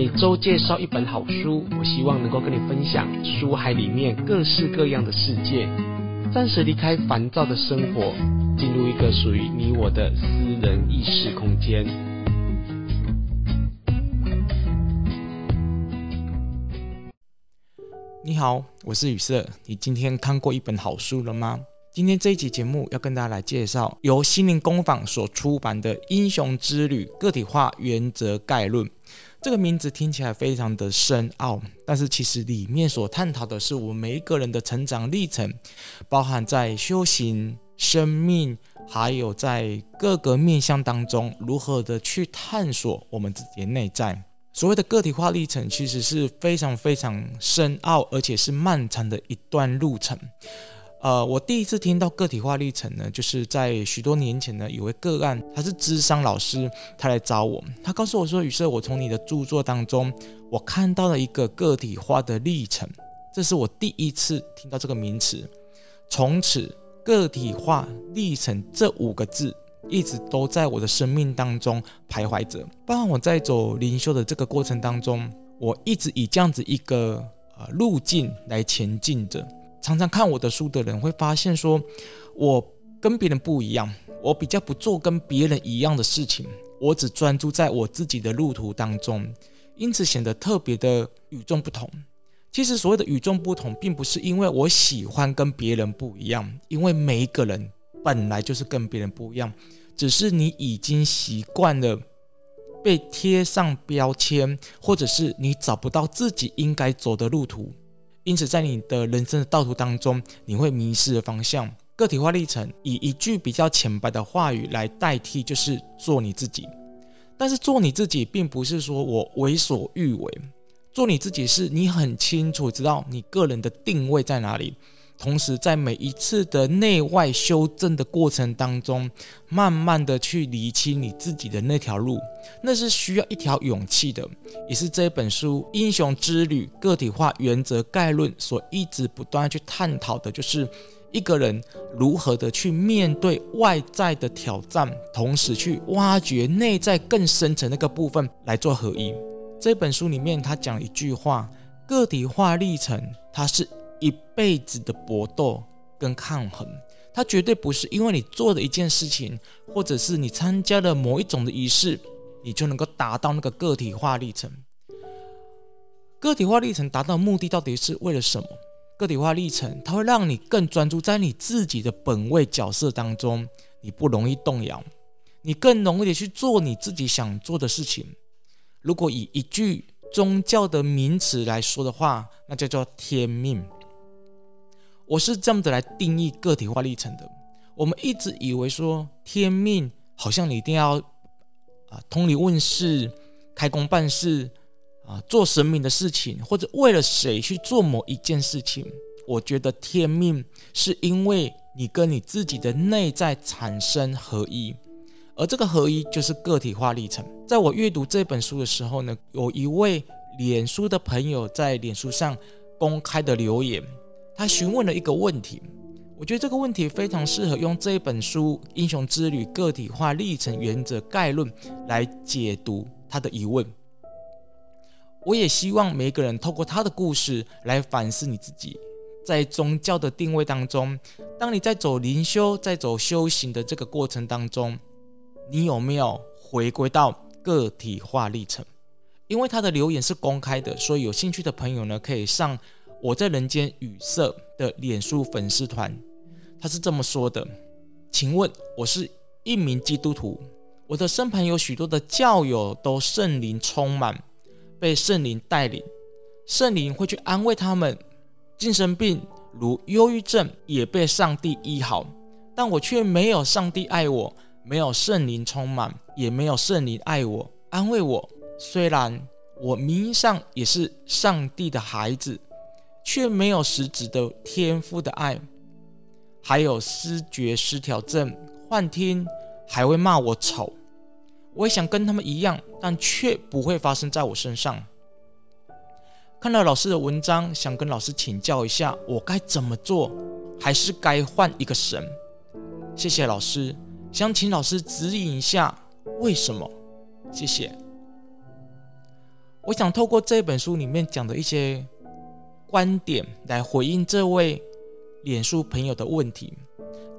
每周介绍一本好书，我希望能够跟你分享书海里面各式各样的世界，暂时离开烦躁的生活，进入一个属于你我的私人意识空间。你好，我是雨色。你今天看过一本好书了吗？今天这一集节目要跟大家来介绍由心灵工坊所出版的《英雄之旅：个体化原则概论》。这个名字听起来非常的深奥，但是其实里面所探讨的是我们每一个人的成长历程，包含在修行、生命，还有在各个面向当中如何的去探索我们自己的内在。所谓的个体化历程，其实是非常非常深奥，而且是漫长的一段路程。呃，我第一次听到个体化历程呢，就是在许多年前呢，有位个案，他是资商老师，他来找我，他告诉我说：“宇色，我从你的著作当中，我看到了一个个体化的历程，这是我第一次听到这个名词。从此，个体化历程这五个字一直都在我的生命当中徘徊着。包括我在走灵修的这个过程当中，我一直以这样子一个呃路径来前进着。”常常看我的书的人会发现，说我跟别人不一样，我比较不做跟别人一样的事情，我只专注在我自己的路途当中，因此显得特别的与众不同。其实所谓的与众不同，并不是因为我喜欢跟别人不一样，因为每一个人本来就是跟别人不一样，只是你已经习惯了被贴上标签，或者是你找不到自己应该走的路途。因此，在你的人生的道途当中，你会迷失了方向。个体化历程以一句比较浅白的话语来代替，就是做你自己。但是，做你自己并不是说我为所欲为，做你自己是你很清楚知道你个人的定位在哪里。同时，在每一次的内外修正的过程当中，慢慢的去理清你自己的那条路，那是需要一条勇气的，也是这本书《英雄之旅：个体化原则概论》所一直不断去探讨的，就是一个人如何的去面对外在的挑战，同时去挖掘内在更深层那个部分来做合一。这本书里面他讲一句话：个体化历程，它是。一辈子的搏斗跟抗衡，它绝对不是因为你做的一件事情，或者是你参加了某一种的仪式，你就能够达到那个个体化历程。个体化历程达到的目的到底是为了什么？个体化历程它会让你更专注在你自己的本位角色当中，你不容易动摇，你更容易的去做你自己想做的事情。如果以一句宗教的名词来说的话，那叫做天命。我是这样的来定义个体化历程的。我们一直以为说天命好像你一定要啊通理问事、开工办事啊做神明的事情，或者为了谁去做某一件事情。我觉得天命是因为你跟你自己的内在产生合一，而这个合一就是个体化历程。在我阅读这本书的时候呢，有一位脸书的朋友在脸书上公开的留言。他询问了一个问题，我觉得这个问题非常适合用这一本书《英雄之旅：个体化历程原则概论》来解读他的疑问。我也希望每一个人透过他的故事来反思你自己，在宗教的定位当中，当你在走灵修、在走修行的这个过程当中，你有没有回归到个体化历程？因为他的留言是公开的，所以有兴趣的朋友呢，可以上。我在人间语色的脸书粉丝团，他是这么说的：“请问，我是一名基督徒，我的身旁有许多的教友都圣灵充满，被圣灵带领，圣灵会去安慰他们，精神病如忧郁症也被上帝医好，但我却没有上帝爱我，没有圣灵充满，也没有圣灵爱我安慰我。虽然我名义上也是上帝的孩子。”却没有实质的天赋的爱，还有思觉失调症、幻听，还会骂我丑。我也想跟他们一样，但却不会发生在我身上。看到老师的文章，想跟老师请教一下，我该怎么做？还是该换一个神？谢谢老师，想请老师指引一下为什么？谢谢。我想透过这本书里面讲的一些观点来回应这位脸书朋友的问题。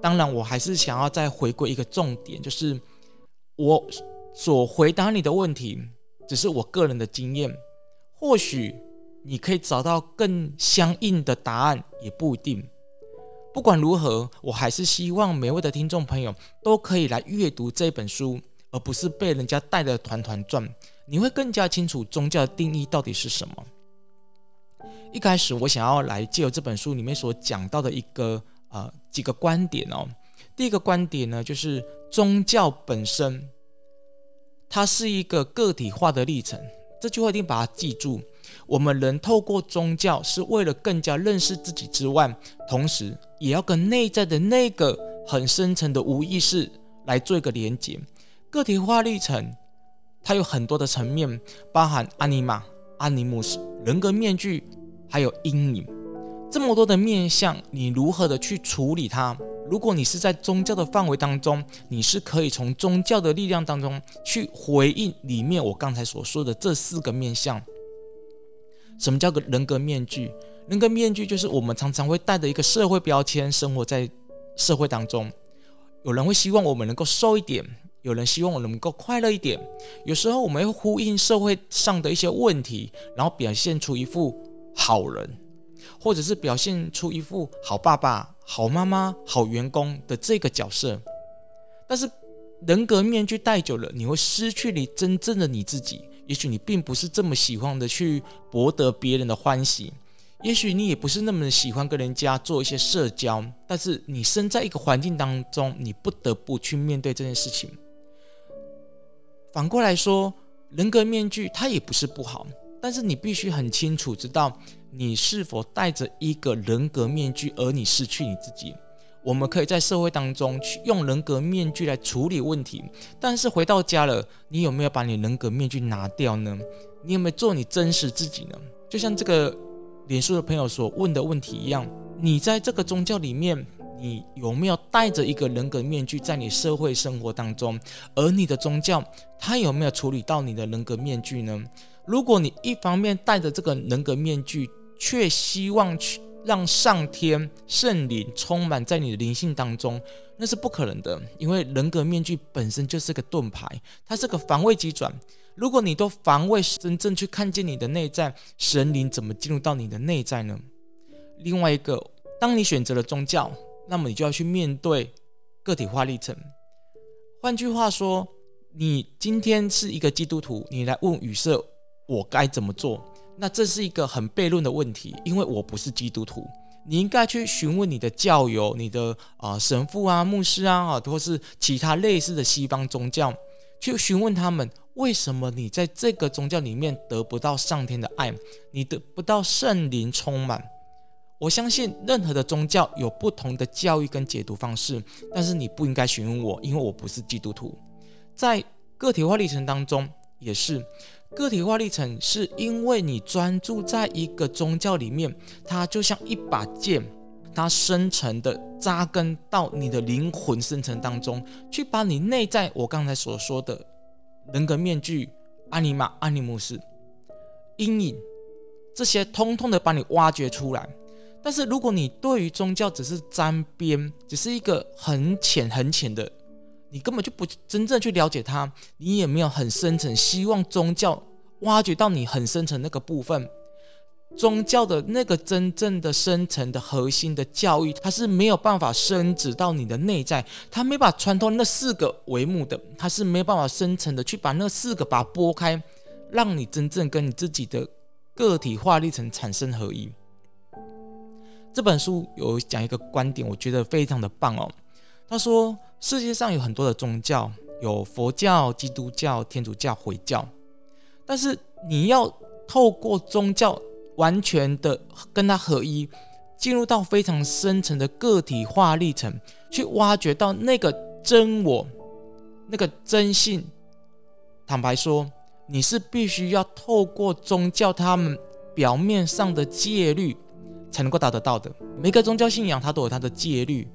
当然，我还是想要再回归一个重点，就是我所回答你的问题只是我个人的经验，或许你可以找到更相应的答案，也不一定。不管如何，我还是希望每位的听众朋友都可以来阅读这本书，而不是被人家带得团团转。你会更加清楚宗教的定义到底是什么。一开始，我想要来借由这本书里面所讲到的一个呃几个观点哦。第一个观点呢，就是宗教本身，它是一个个体化的历程。这句话一定把它记住。我们人透过宗教是为了更加认识自己之外，同时也要跟内在的那个很深层的无意识来做一个连接。个体化历程，它有很多的层面，包含阿尼玛、阿尼姆斯、人格面具，还有阴影，这么多的面相，你如何的去处理它？如果你是在宗教的范围当中，你是可以从宗教的力量当中去回应里面我刚才所说的这四个面相。什么叫个人格面具？人格面具就是我们常常会带着一个社会标签生活在社会当中。有人会希望我们能够瘦一点，有人希望我能够快乐一点。有时候我们会呼应社会上的一些问题，然后表现出一副好人，或者是表现出一副好爸爸、好妈妈、好员工的这个角色。但是人格面具戴久了，你会失去你真正的你自己。也许你并不是这么喜欢的去博得别人的欢喜，也许你也不是那么的喜欢跟人家做一些社交，但是你身在一个环境当中，你不得不去面对这件事情。反过来说，人格面具它也不是不好，但是你必须很清楚知道你是否戴着一个人格面具，而你失去你自己。我们可以在社会当中去用人格面具来处理问题，但是回到家了，你有没有把你人格面具拿掉呢？你有没有做你真实自己呢？就像这个脸书的朋友所问的问题一样，你在这个宗教里面，你有没有戴着一个人格面具在你社会生活当中？而你的宗教，它有没有处理到你的人格面具呢？如果你一方面戴着这个人格面具，却希望去让上天圣灵充满在你的灵性当中，那是不可能的，因为人格面具本身就是个盾牌，它是个防卫机转。如果你都防卫真正去看见你的内在，神灵怎么进入到你的内在呢？另外一个，当你选择了宗教，那么你就要去面对个体化历程。换句话说，你今天是一个基督徒，你来问语色，我该怎么做？那这是一个很悖论的问题，因为我不是基督徒，你应该去询问你的教友、你的啊、神父啊、牧师啊啊，或是其他类似的西方宗教，去询问他们为什么你在这个宗教里面得不到上天的爱，你得不到圣灵充满。我相信任何的宗教有不同的教育跟解读方式，但是你不应该询问我，因为我不是基督徒。在个体化历程当中也是。个体化历程是因为你专注在一个宗教里面，它就像一把剑，它深层的扎根到你的灵魂深层当中，去把你内在我刚才所说的人格面具、阿尼玛、阿尼姆斯、阴影这些，通通的把你挖掘出来。但是如果你对于宗教只是沾边，只是一个很浅很浅的。你根本就不真正去了解它，你也没有很深层希望宗教挖掘到你很深层那个部分，宗教的那个真正的深层的核心的教育，它是没有办法深植到你的内在，它没办法穿透那四个帷幕的，它是没有办法深层的去把那四个把它拨开，让你真正跟你自己的个体化历程产生合一。这本书有讲一个观点，我觉得非常的棒哦。他说。世界上有很多的宗教，有佛教、基督教、天主教、回教，但是你要透过宗教完全的跟它合一，进入到非常深层的个体化历程，去挖掘到那个真我、那个真性。坦白说，你是必须要透过宗教他们表面上的戒律才能够达得到的。每个宗教信仰它都有它的戒律。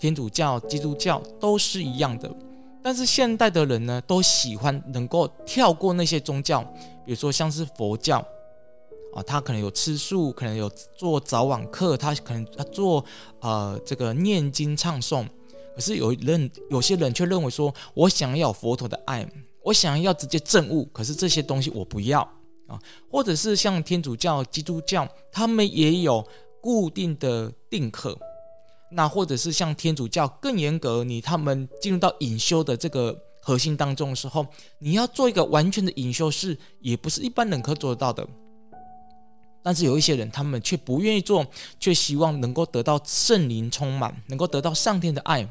天主教、基督教都是一样的，但是现代的人呢，都喜欢能够跳过那些宗教，比如说像是佛教啊，他可能有吃素，可能有做早晚课，他可能他做呃这个念经唱诵。可是有人有些人却认为说，我想要佛陀的爱，我想要直接证悟，可是这些东西我不要啊。或者是像天主教、基督教，他们也有固定的定课。那或者是像天主教更严格，你他们进入到隐修的这个核心当中的时候，你要做一个完全的隐修是，也不是一般人可做得到的。但是有一些人，他们却不愿意做，却希望能够得到圣灵充满，能够得到上天的爱。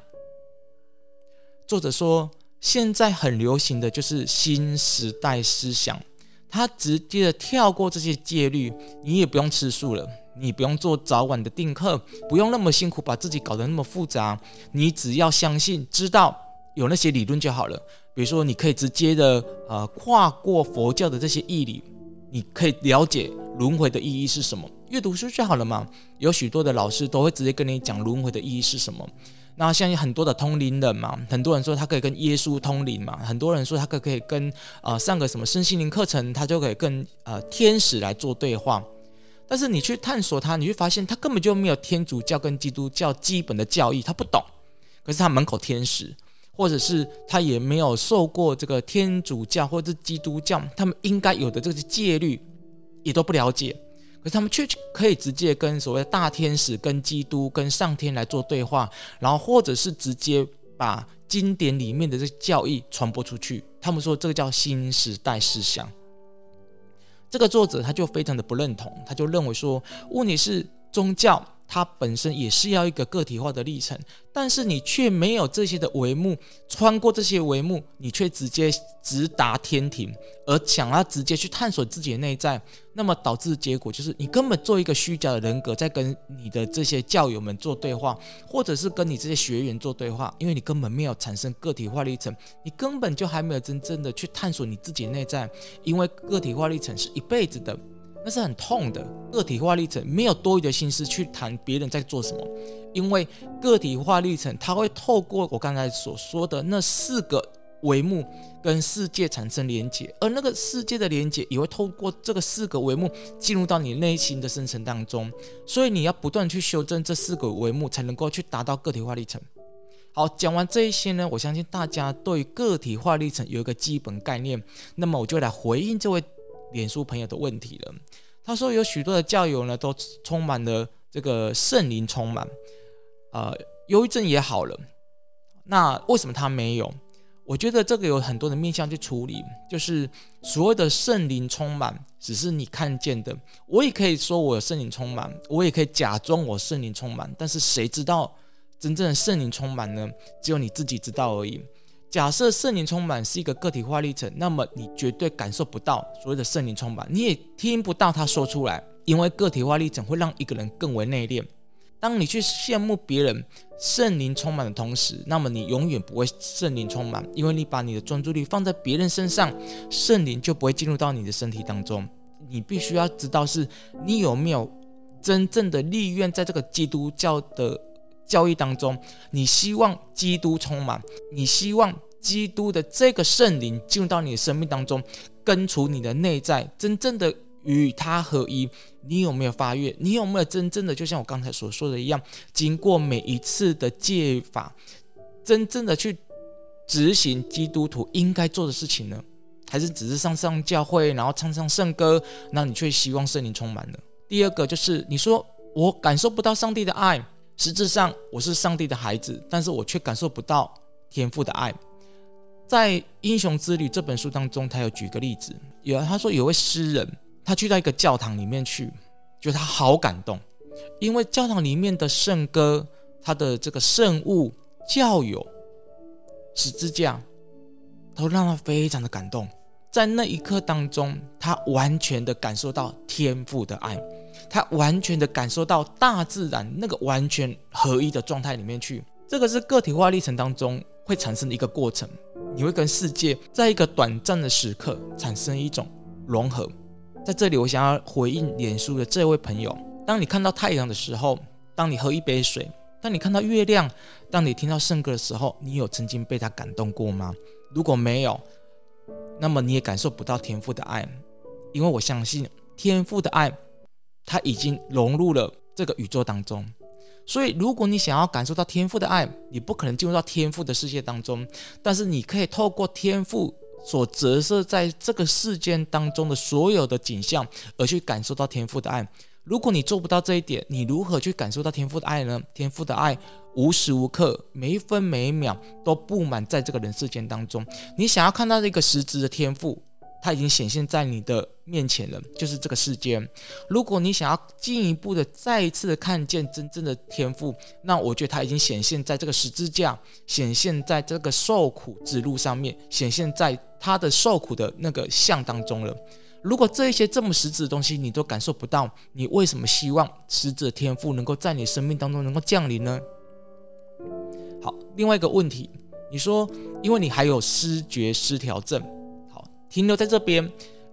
作者说，现在很流行的就是新时代思想，他直接的跳过这些戒律，你也不用吃素了。你不用做早晚的定课，不用那么辛苦，把自己搞得那么复杂。你只要相信、知道有那些理论就好了。比如说，你可以直接的呃跨过佛教的这些义理，你可以了解轮回的意义是什么。阅读书就好了嘛。有许多的老师都会直接跟你讲轮回的意义是什么。那像很多的通灵人嘛，很多人说他可以跟耶稣通灵嘛，很多人说他可可以跟呃上个什么身心灵课程，他就可以跟呃天使来做对话。但是你去探索它，你会发现它根本就没有天主教跟基督教基本的教义，他不懂。可是他门口天使，或者是他也没有受过这个天主教或者是基督教他们应该有的这些戒律，也都不了解。可是他们却可以直接跟所谓的大天使、跟基督、跟上天来做对话，然后或者是直接把经典里面的这些教义传播出去。他们说这个叫新时代思想。这个作者他就非常的不认同，他就认为说，问题是宗教。它本身也是要一个个体化的历程，但是你却没有这些的帷幕，穿过这些帷幕，你却直接直达天庭，而想要直接去探索自己的内在，那么导致结果就是你根本做一个虚假的人格，在跟你的这些教友们做对话，或者是跟你这些学员做对话，因为你根本没有产生个体化历程，你根本就还没有真正的去探索你自己的内在，因为个体化历程是一辈子的。那是很痛的，个体化历程没有多余的心思去谈别人在做什么，因为个体化历程它会透过我刚才所说的那四个帷幕跟世界产生连接，而那个世界的连接也会透过这个四个帷幕进入到你内心的深层当中，所以你要不断去修正这四个帷幕，才能够去达到个体化历程。好，讲完这一些呢，我相信大家对个体化历程有一个基本概念，那么我就来回应这位。脸书朋友的问题了，他说有许多的教友呢，都充满了这个圣灵充满，呃，忧郁症也好了，那为什么他没有？我觉得这个有很多的面向去处理，就是所谓的圣灵充满，只是你看见的。我也可以说我有圣灵充满，我也可以假装我圣灵充满，但是谁知道真正的圣灵充满呢？只有你自己知道而已。假设圣灵充满是一个个体化历程，那么你绝对感受不到所谓的圣灵充满，你也听不到他说出来，因为个体化历程会让一个人更为内敛。当你去羡慕别人圣灵充满的同时，那么你永远不会圣灵充满，因为你把你的专注力放在别人身上，圣灵就不会进入到你的身体当中。你必须要知道是你有没有真正的立愿在这个基督教的。教义当中，你希望基督充满，你希望基督的这个圣灵进入到你的生命当中，根除你的内在，真正的与他合一。你有没有发愿？你有没有真正的，就像我刚才所说的一样，经过每一次的戒法，真正的去执行基督徒应该做的事情呢？还是只是上上教会，然后唱唱圣歌，那你却希望圣灵充满了？第二个就是你说我感受不到上帝的爱。实质上，我是上帝的孩子，但是我却感受不到天父的爱。在《英雄之旅》这本书当中，他有举个例子，有他说有位诗人，他去到一个教堂里面去，觉得他好感动，因为教堂里面的圣歌，他的这个圣物、教友、十字架，都让他非常的感动。在那一刻当中，他完全的感受到天父的爱。他完全的感受到大自然那个完全合一的状态里面去，这个是个体化历程当中会产生的一个过程。你会跟世界在一个短暂的时刻产生一种融合。在这里，我想要回应脸书的这位朋友：当你看到太阳的时候，当你喝一杯水，当你看到月亮，当你听到圣歌的时候，你有曾经被他感动过吗？如果没有，那么你也感受不到天赋的爱，因为我相信天赋的爱，它已经融入了这个宇宙当中。所以，如果你想要感受到天赋的爱，你不可能进入到天赋的世界当中，但是你可以透过天赋所折射在这个世间当中的所有的景象，而去感受到天赋的爱。如果你做不到这一点，你如何去感受到天父的爱呢？天父的爱无时无刻、每一分每一秒都布满在这个人世间当中。你想要看到这个实质的天赋，它已经显现在你的面前了，就是这个世间。如果你想要进一步的再一次看见真正的天赋，那我觉得它已经显现在这个十字架，显现在这个受苦之路上面，显现在他的受苦的那个像当中了。如果这一些这么实质的东西你都感受不到，你为什么希望实质的天赋能够在你生命当中能够降临呢？好，另外一个问题，你说因为你还有思觉失调症，好，停留在这边。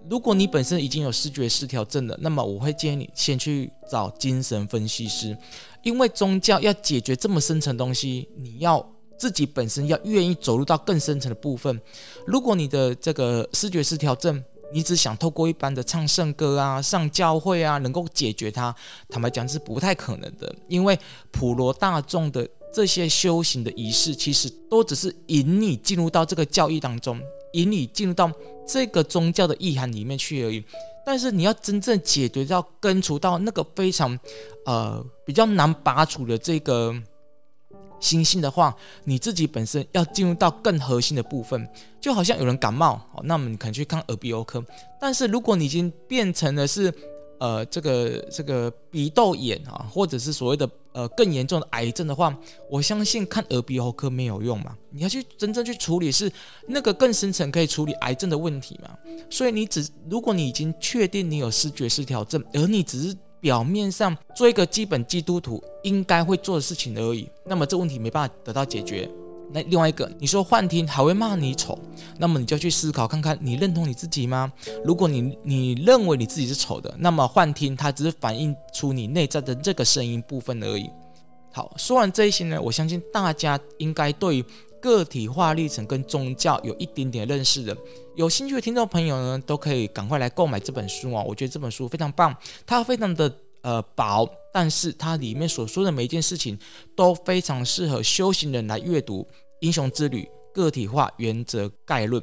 如果你本身已经有视觉失调症了，那么我会建议你先去找精神分析师，因为宗教要解决这么深层的东西，你要自己本身要愿意走入到更深层的部分。如果你的这个视觉失调症，你只想透过一般的唱圣歌啊、上教会啊，能够解决它，坦白讲是不太可能的。因为普罗大众的这些修行的仪式，其实都只是引你进入到这个教义当中，引你进入到这个宗教的意涵里面去而已。但是你要真正解决到根除到那个非常呃比较难拔除的这个。心性的话，你自己本身要进入到更核心的部分，就好像有人感冒，那么你可能去看耳鼻喉科。但是如果你已经变成了是，呃，这个这个鼻窦炎啊，或者是所谓的呃更严重的癌症的话，我相信看耳鼻喉科没有用嘛，你要去真正去处理是那个更深层可以处理癌症的问题嘛。所以你只如果你已经确定你有视觉失调症，而你只是。表面上做一个基本基督徒应该会做的事情而已，那么这问题没办法得到解决。那另外一个，你说幻听还会骂你丑，那么你就去思考看看，你认同你自己吗？如果你你认为你自己是丑的，那么幻听它只是反映出你内在的这个声音部分而已。好，说完这一些呢，我相信大家应该对个体化历程跟宗教有一点点认识的。有兴趣的听众朋友呢，都可以赶快来购买这本书哦！我觉得这本书非常棒，它非常的呃薄，但是它里面所说的每一件事情都非常适合修行人来阅读。《英雄之旅：个体化原则概论》。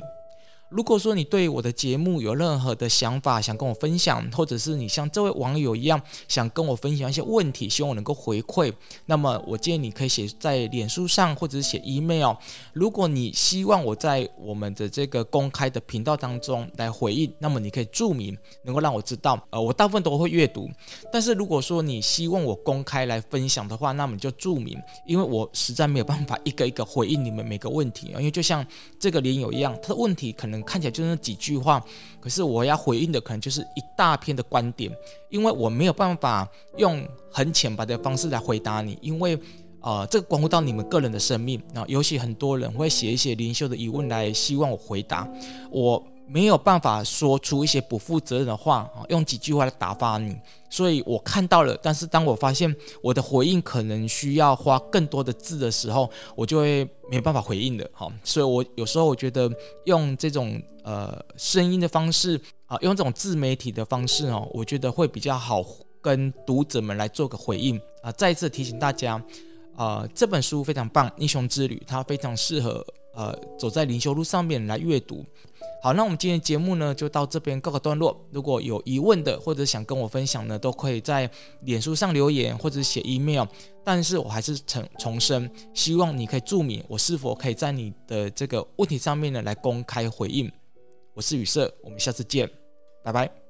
如果说你对我的节目有任何的想法，想跟我分享，或者是你像这位网友一样想跟我分享一些问题，希望我能够回馈，那么我建议你可以写在脸书上，或者是写 email。如果你希望我在我们的这个公开的频道当中来回应，那么你可以注明，能够让我知道。呃，我大部分都会阅读。但是如果说你希望我公开来分享的话，那么你就注明，因为我实在没有办法一个一个回应你们每个问题，因为就像这个连友一样，他的问题可能。看起来就那几句话，可是我要回应的可能就是一大篇的观点，因为我没有办法用很浅白的方式来回答你，因为呃，这个关乎到你们个人的生命啊，尤其很多人会写一些灵修的疑问来希望我回答我。没有办法说出一些不负责任的话啊，用几句话来打发你，所以我看到了。但是当我发现我的回应可能需要花更多的字的时候，我就会没办法回应的。好，所以我有时候我觉得用这种呃声音的方式啊，用这种自媒体的方式哦，我觉得会比较好跟读者们来做个回应啊。再一次提醒大家，啊，这本书非常棒，《英雄之旅》它非常适合呃走在灵修路上面来阅读。好，那我们今天节目呢就到这边告个段落。如果有疑问的或者想跟我分享呢，都可以在脸书上留言或者写 email。但是我还是重重申，希望你可以注明我是否可以在你的这个问题上面呢来公开回应。我是雨色，我们下次见，拜拜。